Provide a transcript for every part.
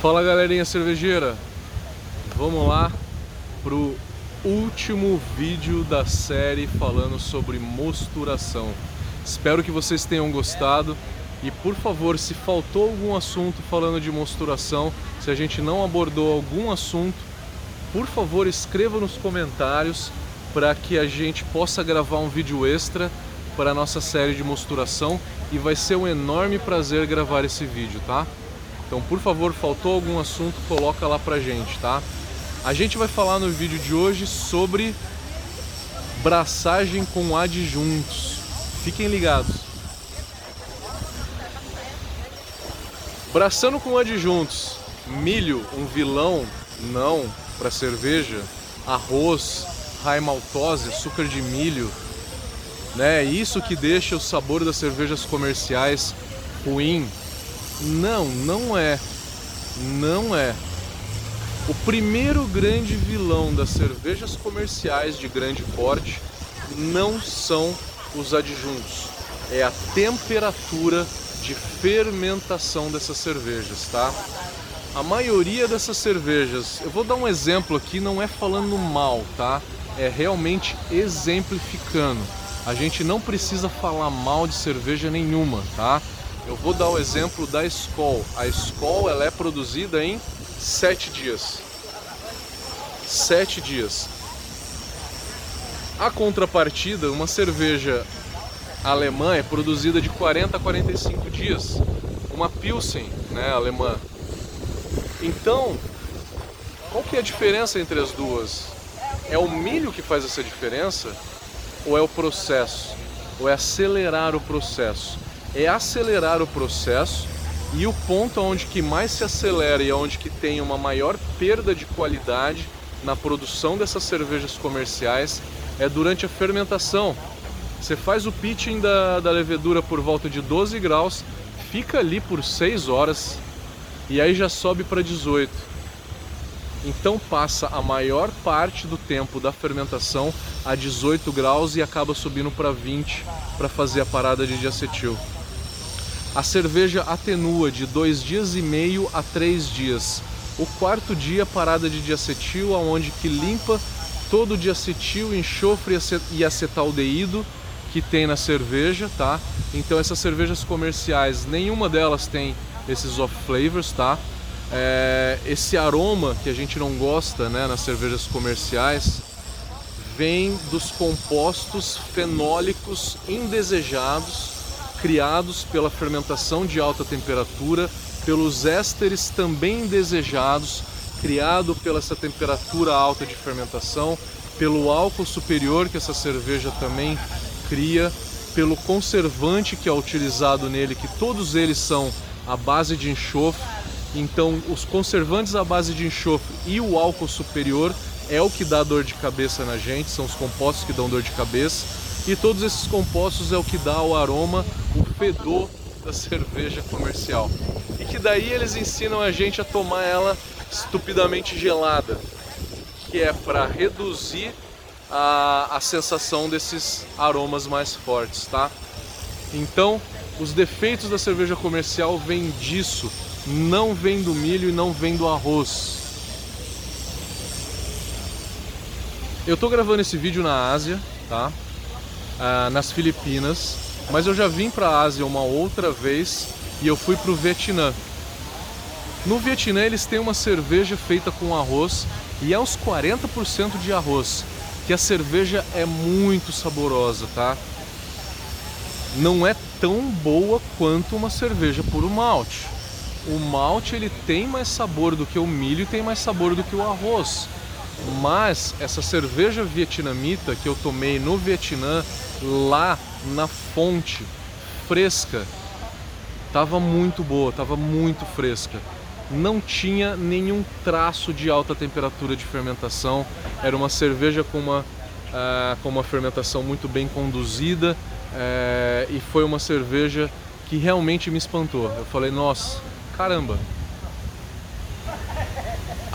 Fala galerinha cervejeira, vamos lá pro último vídeo da série falando sobre mosturação. Espero que vocês tenham gostado e por favor, se faltou algum assunto falando de mosturação, se a gente não abordou algum assunto, por favor escreva nos comentários para que a gente possa gravar um vídeo extra para a nossa série de mosturação e vai ser um enorme prazer gravar esse vídeo, tá? Então, por favor, faltou algum assunto, coloca lá pra gente, tá? A gente vai falar no vídeo de hoje sobre braçagem com adjuntos. Fiquem ligados. Braçando com adjuntos. Milho, um vilão? Não, para cerveja. Arroz, raimaltose, maltose, açúcar de milho. Né? Isso que deixa o sabor das cervejas comerciais ruim, não, não é. Não é. O primeiro grande vilão das cervejas comerciais de grande porte não são os adjuntos, é a temperatura de fermentação dessas cervejas, tá? A maioria dessas cervejas, eu vou dar um exemplo aqui, não é falando mal, tá? É realmente exemplificando. A gente não precisa falar mal de cerveja nenhuma, tá? Eu vou dar o exemplo da Skol. A Skol ela é produzida em sete dias. Sete dias. A contrapartida, uma cerveja alemã é produzida de 40 a 45 dias. Uma Pilsen, né, alemã. Então, qual que é a diferença entre as duas? É o milho que faz essa diferença ou é o processo? Ou é acelerar o processo? É acelerar o processo e o ponto onde que mais se acelera e onde que tem uma maior perda de qualidade na produção dessas cervejas comerciais é durante a fermentação. Você faz o pitching da, da levedura por volta de 12 graus, fica ali por 6 horas e aí já sobe para 18. Então passa a maior parte do tempo da fermentação a 18 graus e acaba subindo para 20 para fazer a parada de diacetil. A cerveja atenua de dois dias e meio a três dias. O quarto dia parada de diacetil, aonde que limpa todo o diacetil, enxofre e acetaldeído que tem na cerveja, tá? Então essas cervejas comerciais, nenhuma delas tem esses off flavors, tá? É, esse aroma que a gente não gosta, né, nas cervejas comerciais, vem dos compostos fenólicos indesejados criados pela fermentação de alta temperatura, pelos ésteres também desejados, criado pela essa temperatura alta de fermentação, pelo álcool superior que essa cerveja também cria, pelo conservante que é utilizado nele, que todos eles são à base de enxofre. Então, os conservantes à base de enxofre e o álcool superior é o que dá dor de cabeça na gente, são os compostos que dão dor de cabeça. E todos esses compostos é o que dá o aroma, o fedor da cerveja comercial. E que daí eles ensinam a gente a tomar ela estupidamente gelada, que é para reduzir a, a sensação desses aromas mais fortes, tá? Então, os defeitos da cerveja comercial vêm disso, não vem do milho e não vem do arroz. Eu tô gravando esse vídeo na Ásia, tá? Ah, nas Filipinas, mas eu já vim para a Ásia uma outra vez e eu fui para o Vietnã. No Vietnã eles têm uma cerveja feita com arroz e é uns 40% de arroz, que a cerveja é muito saborosa, tá? Não é tão boa quanto uma cerveja puro malte. O malte ele tem mais sabor do que o milho e tem mais sabor do que o arroz. Mas essa cerveja vietnamita que eu tomei no Vietnã, lá na fonte, fresca, tava muito boa, tava muito fresca. Não tinha nenhum traço de alta temperatura de fermentação. Era uma cerveja com uma, uh, com uma fermentação muito bem conduzida uh, e foi uma cerveja que realmente me espantou. Eu falei, nossa, caramba,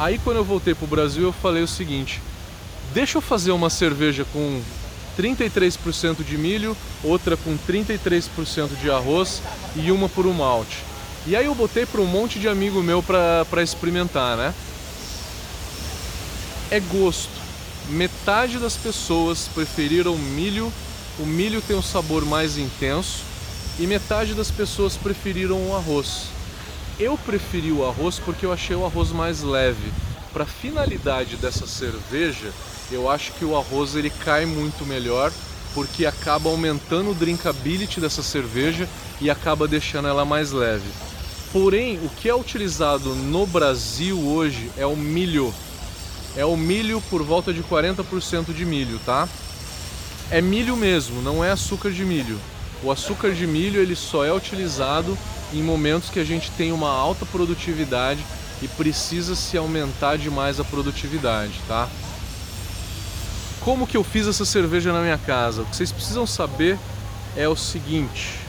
Aí quando eu voltei pro Brasil eu falei o seguinte: deixa eu fazer uma cerveja com 33% de milho, outra com 33% de arroz e uma por um malte. E aí eu botei para um monte de amigo meu para experimentar, né? É gosto. Metade das pessoas preferiram milho, o milho tem um sabor mais intenso, e metade das pessoas preferiram o arroz. Eu preferi o arroz porque eu achei o arroz mais leve. Para finalidade dessa cerveja, eu acho que o arroz ele cai muito melhor porque acaba aumentando o drinkability dessa cerveja e acaba deixando ela mais leve. Porém, o que é utilizado no Brasil hoje é o milho. É o milho por volta de 40% de milho, tá? É milho mesmo, não é açúcar de milho. O açúcar de milho ele só é utilizado em momentos que a gente tem uma alta produtividade e precisa se aumentar demais a produtividade, tá? Como que eu fiz essa cerveja na minha casa? O que vocês precisam saber é o seguinte: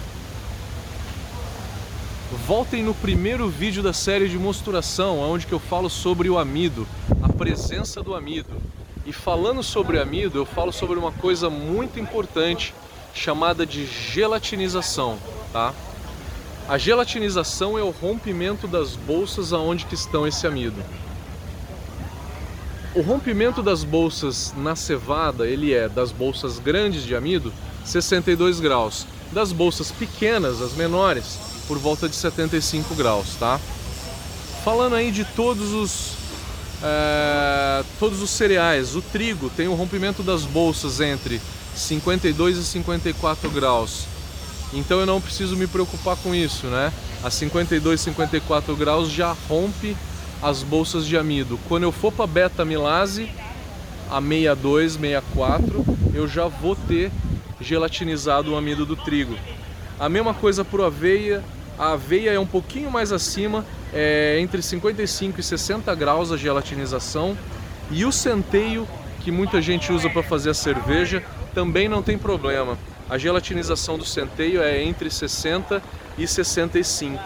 Voltem no primeiro vídeo da série de mosturação, onde eu falo sobre o amido, a presença do amido. E falando sobre amido, eu falo sobre uma coisa muito importante chamada de gelatinização, tá? A gelatinização é o rompimento das bolsas aonde que estão esse amido. O rompimento das bolsas na cevada, ele é das bolsas grandes de amido, 62 graus. Das bolsas pequenas, as menores, por volta de 75 graus, tá? Falando aí de todos os é, todos os cereais, o trigo tem o rompimento das bolsas entre 52 e 54 graus. Então eu não preciso me preocupar com isso, né? A 52, 54 graus já rompe as bolsas de amido. Quando eu for para beta milase, a 62, 64, eu já vou ter gelatinizado o amido do trigo. A mesma coisa para aveia. A aveia é um pouquinho mais acima, é entre 55 e 60 graus a gelatinização. E o centeio, que muita gente usa para fazer a cerveja, também não tem problema. A gelatinização do centeio é entre 60 e 65.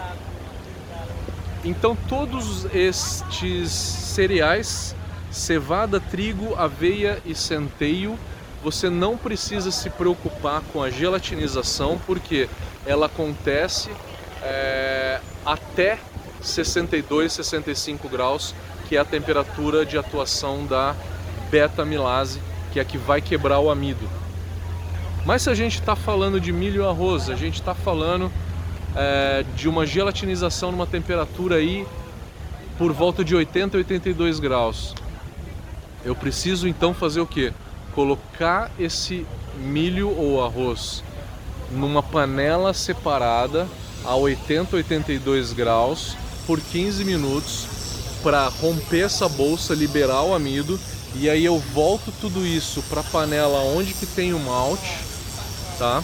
Então todos estes cereais, cevada, trigo, aveia e centeio, você não precisa se preocupar com a gelatinização porque ela acontece é, até 62, 65 graus, que é a temperatura de atuação da beta-milase, que é a que vai quebrar o amido. Mas se a gente está falando de milho e arroz, a gente está falando é, de uma gelatinização numa temperatura aí por volta de 80 a 82 graus. Eu preciso então fazer o que? Colocar esse milho ou arroz numa panela separada a 80 a 82 graus por 15 minutos para romper essa bolsa, liberar o amido e aí eu volto tudo isso para a panela onde que tem o malte, tá?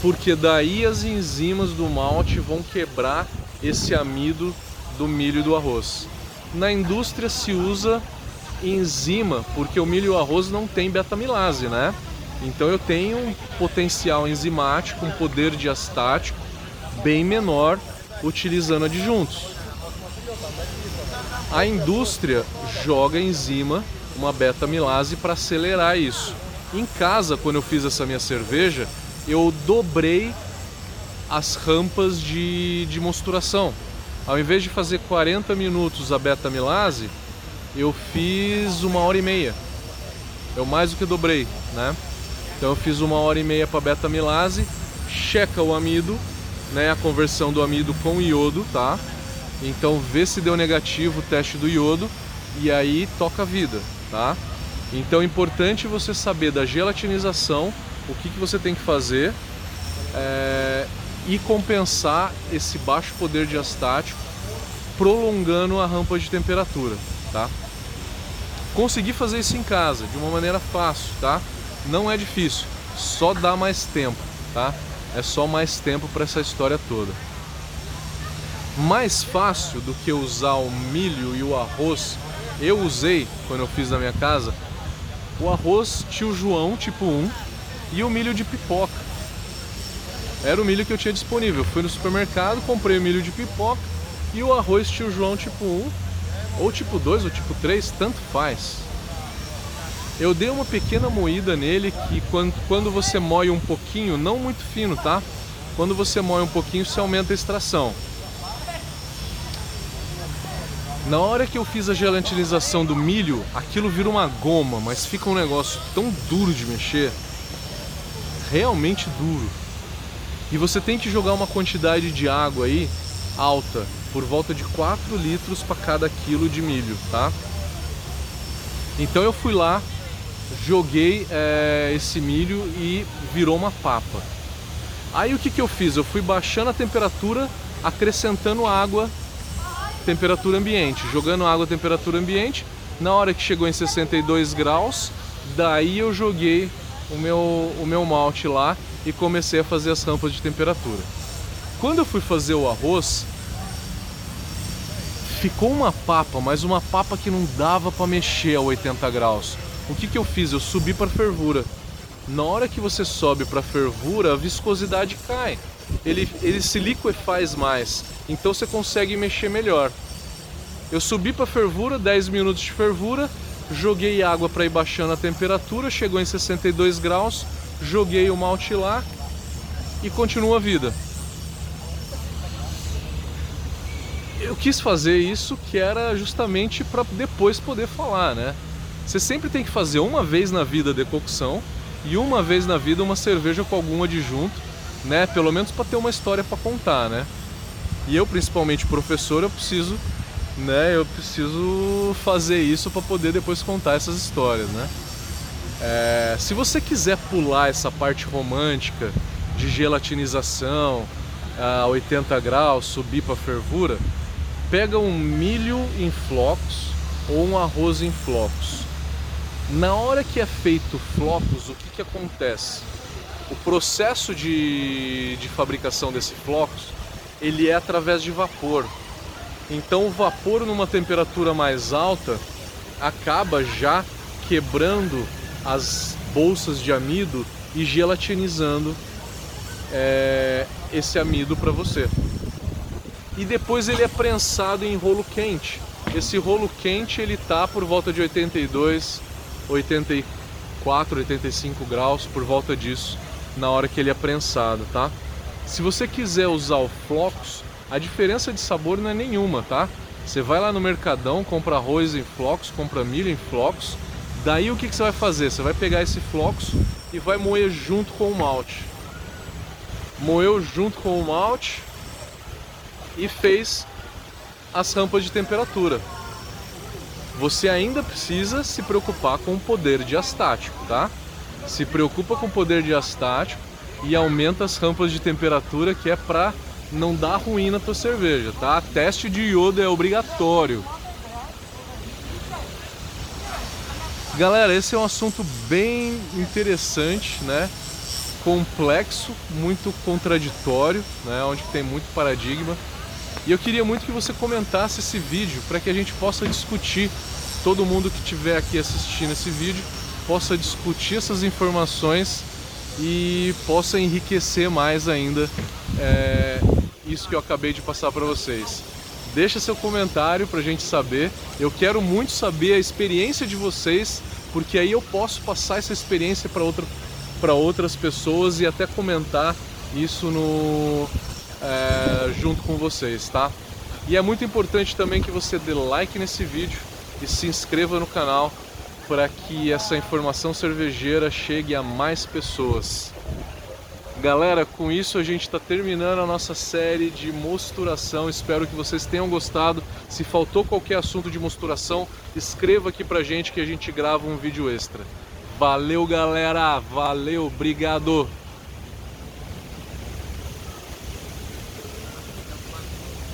Porque daí as enzimas do malte vão quebrar esse amido do milho e do arroz. Na indústria se usa enzima, porque o milho e o arroz não tem beta-milase, né? Então eu tenho um potencial enzimático, um poder diastático bem menor utilizando adjuntos. A indústria joga enzima uma beta-milase para acelerar isso. Em casa, quando eu fiz essa minha cerveja, eu dobrei as rampas de, de mosturação. Ao invés de fazer 40 minutos a beta-milase, eu fiz uma hora e meia. Eu mais do que dobrei, né? Então eu fiz uma hora e meia para beta-milase, checa o amido, né, a conversão do amido com iodo, tá? Então vê se deu negativo o teste do iodo e aí toca a vida tá? Então é importante você saber da gelatinização, o que, que você tem que fazer é, e compensar esse baixo poder diastático prolongando a rampa de temperatura, tá? Conseguir fazer isso em casa de uma maneira fácil, tá? Não é difícil, só dá mais tempo, tá? É só mais tempo para essa história toda. Mais fácil do que usar o milho e o arroz eu usei, quando eu fiz na minha casa, o arroz tio João tipo 1 e o milho de pipoca. Era o milho que eu tinha disponível. fui no supermercado, comprei o milho de pipoca e o arroz tio João tipo 1, ou tipo 2 ou tipo 3, tanto faz. Eu dei uma pequena moída nele que quando, quando você moe um pouquinho, não muito fino, tá? Quando você moe um pouquinho, você aumenta a extração. Na hora que eu fiz a gelatinização do milho, aquilo vira uma goma, mas fica um negócio tão duro de mexer, realmente duro. E você tem que jogar uma quantidade de água aí alta, por volta de 4 litros para cada quilo de milho, tá? Então eu fui lá, joguei é, esse milho e virou uma papa. Aí o que, que eu fiz? Eu fui baixando a temperatura, acrescentando água, temperatura ambiente, jogando água temperatura ambiente. Na hora que chegou em 62 graus, daí eu joguei o meu, o meu malte lá e comecei a fazer as rampas de temperatura. Quando eu fui fazer o arroz, ficou uma papa, mas uma papa que não dava para mexer a 80 graus. O que, que eu fiz? Eu subi para fervura. Na hora que você sobe para fervura, a viscosidade cai. Ele, ele se liquefaz mais, então você consegue mexer melhor. Eu subi para fervura, 10 minutos de fervura, joguei água para ir baixando a temperatura, chegou em 62 graus, joguei o malte lá e continua a vida. eu quis fazer isso que era justamente para depois poder falar, né? Você sempre tem que fazer uma vez na vida decocção e uma vez na vida uma cerveja com algum adjunto, né? Pelo menos para ter uma história para contar, né? E eu, principalmente professor, eu preciso, né? Eu preciso fazer isso para poder depois contar essas histórias, né? É, se você quiser pular essa parte romântica de gelatinização a 80 graus, subir para fervura, pega um milho em flocos ou um arroz em flocos. Na hora que é feito flocos, o que, que acontece? O processo de, de fabricação desse flocos ele é através de vapor. Então o vapor numa temperatura mais alta acaba já quebrando as bolsas de amido e gelatinizando é, esse amido para você e depois ele é prensado em rolo quente. Esse rolo quente ele tá por volta de 82, 84, 85 graus, por volta disso, na hora que ele é prensado, tá? Se você quiser usar o flocos, a diferença de sabor não é nenhuma, tá? Você vai lá no mercadão, compra arroz em flocos, compra milho em flocos. Daí o que, que você vai fazer? Você vai pegar esse flocos e vai moer junto com o malte. Moeu junto com o malte, e fez as rampas de temperatura. Você ainda precisa se preocupar com o poder diastático, tá? Se preocupa com o poder diastático e aumenta as rampas de temperatura que é para não dar ruim na tua cerveja, tá? Teste de iodo é obrigatório. Galera, esse é um assunto bem interessante, né? Complexo, muito contraditório, né? Onde tem muito paradigma. E eu queria muito que você comentasse esse vídeo para que a gente possa discutir, todo mundo que estiver aqui assistindo esse vídeo possa discutir essas informações e possa enriquecer mais ainda é, isso que eu acabei de passar para vocês. Deixa seu comentário para a gente saber. Eu quero muito saber a experiência de vocês, porque aí eu posso passar essa experiência para outra, outras pessoas e até comentar isso no, é, junto com vocês, tá? E é muito importante também que você dê like nesse vídeo e se inscreva no canal para que essa informação cervejeira chegue a mais pessoas. Galera, com isso a gente está terminando a nossa série de mosturação. Espero que vocês tenham gostado. Se faltou qualquer assunto de mosturação, escreva aqui pra gente que a gente grava um vídeo extra. Valeu, galera! Valeu, obrigado!